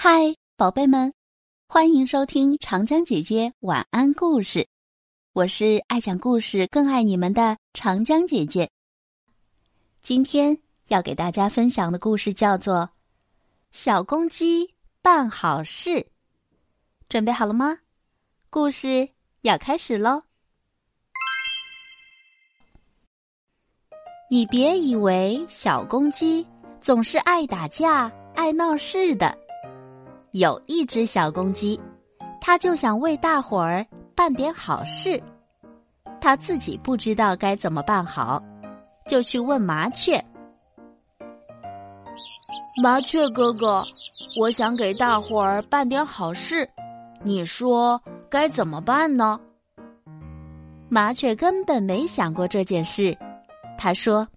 嗨，宝贝们，欢迎收听长江姐姐晚安故事。我是爱讲故事、更爱你们的长江姐姐。今天要给大家分享的故事叫做《小公鸡办好事》。准备好了吗？故事要开始喽！你别以为小公鸡总是爱打架、爱闹事的。有一只小公鸡，它就想为大伙儿办点好事，它自己不知道该怎么办好，就去问麻雀：“麻雀哥哥，我想给大伙儿办点好事，你说该怎么办呢？”麻雀根本没想过这件事，他说：“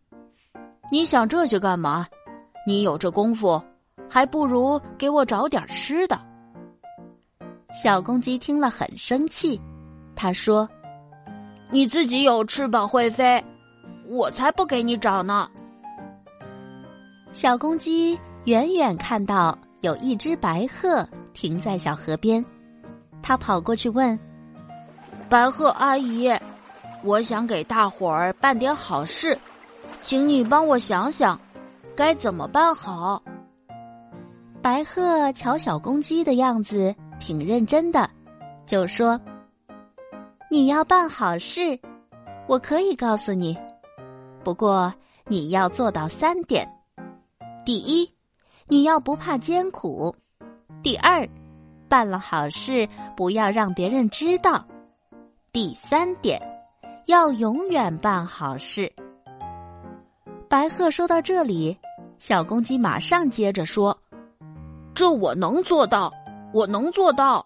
你想这些干嘛？你有这功夫。”还不如给我找点吃的。小公鸡听了很生气，他说：“你自己有翅膀会飞，我才不给你找呢。”小公鸡远远看到有一只白鹤停在小河边，他跑过去问：“白鹤阿姨，我想给大伙儿办点好事，请你帮我想想，该怎么办好？”白鹤瞧小公鸡的样子挺认真的，就说：“你要办好事，我可以告诉你，不过你要做到三点：第一，你要不怕艰苦；第二，办了好事不要让别人知道；第三点，要永远办好事。”白鹤说到这里，小公鸡马上接着说。这我能做到，我能做到。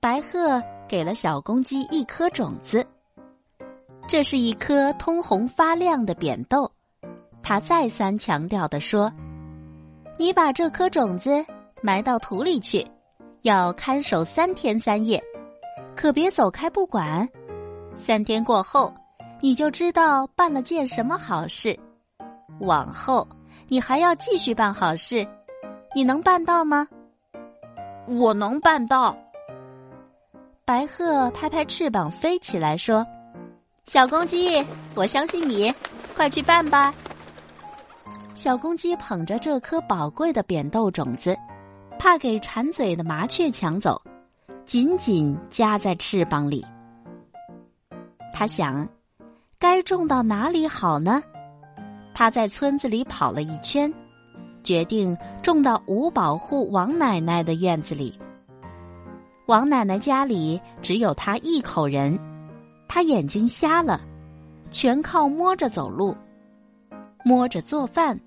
白鹤给了小公鸡一颗种子，这是一颗通红发亮的扁豆。他再三强调的说：“你把这颗种子埋到土里去，要看守三天三夜，可别走开不管。三天过后，你就知道办了件什么好事。往后，你还要继续办好事。”你能办到吗？我能办到。白鹤拍拍翅膀飞起来说：“小公鸡，我相信你，快去办吧。”小公鸡捧着这颗宝贵的扁豆种子，怕给馋嘴的麻雀抢走，紧紧夹在翅膀里。他想，该种到哪里好呢？他在村子里跑了一圈。决定种到五保户王奶奶的院子里。王奶奶家里只有她一口人，她眼睛瞎了，全靠摸着走路，摸着做饭，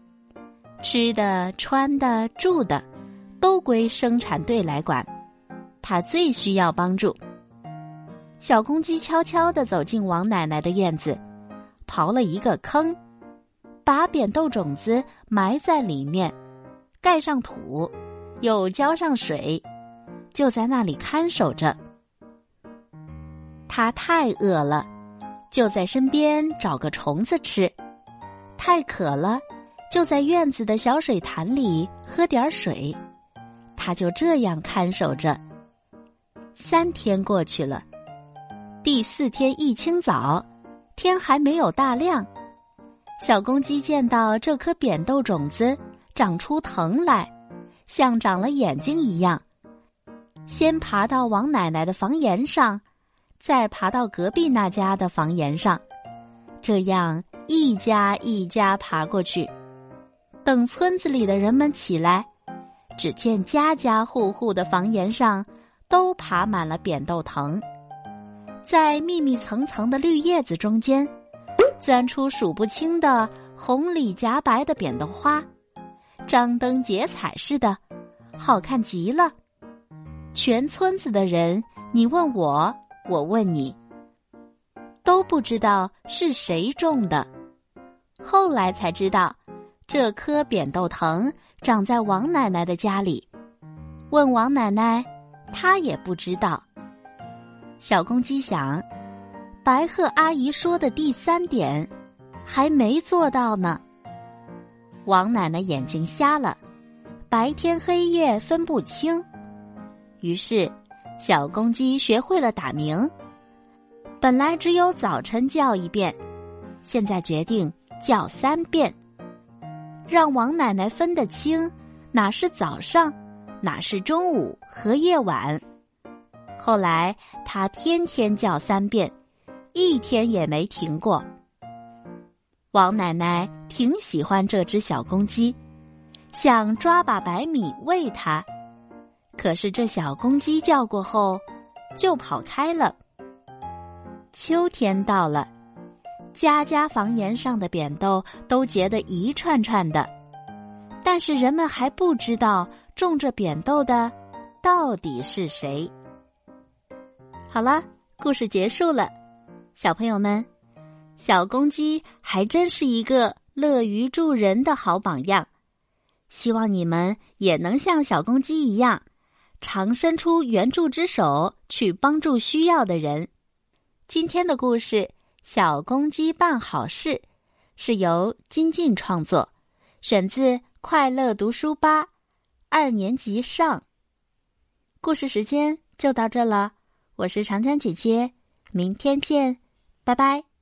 吃的、穿的、住的，都归生产队来管。她最需要帮助。小公鸡悄悄地走进王奶奶的院子，刨了一个坑。把扁豆种子埋在里面，盖上土，又浇上水，就在那里看守着。它太饿了，就在身边找个虫子吃；太渴了，就在院子的小水潭里喝点水。它就这样看守着。三天过去了，第四天一清早，天还没有大亮。小公鸡见到这颗扁豆种子长出藤来，像长了眼睛一样，先爬到王奶奶的房檐上，再爬到隔壁那家的房檐上，这样一家一家爬过去。等村子里的人们起来，只见家家户户的房檐上都爬满了扁豆藤，在密密层层的绿叶子中间。钻出数不清的红里夹白的扁豆花，张灯结彩似的，好看极了。全村子的人，你问我，我问你，都不知道是谁种的。后来才知道，这棵扁豆藤长在王奶奶的家里。问王奶奶，她也不知道。小公鸡想。白鹤阿姨说的第三点，还没做到呢。王奶奶眼睛瞎了，白天黑夜分不清。于是，小公鸡学会了打鸣。本来只有早晨叫一遍，现在决定叫三遍，让王奶奶分得清哪是早上，哪是中午和夜晚。后来，他天天叫三遍，一天也没停过。王奶奶挺喜欢这只小公鸡，想抓把白米喂它。可是这小公鸡叫过后，就跑开了。秋天到了，家家房檐上的扁豆都结得一串串的，但是人们还不知道种着扁豆的到底是谁。好了，故事结束了，小朋友们，小公鸡还真是一个乐于助人的好榜样。希望你们也能像小公鸡一样，常伸出援助之手去帮助需要的人。今天的故事《小公鸡办好事》是由金靖创作，选自《快乐读书吧》二年级上。故事时间就到这了。我是长江姐姐，明天见，拜拜。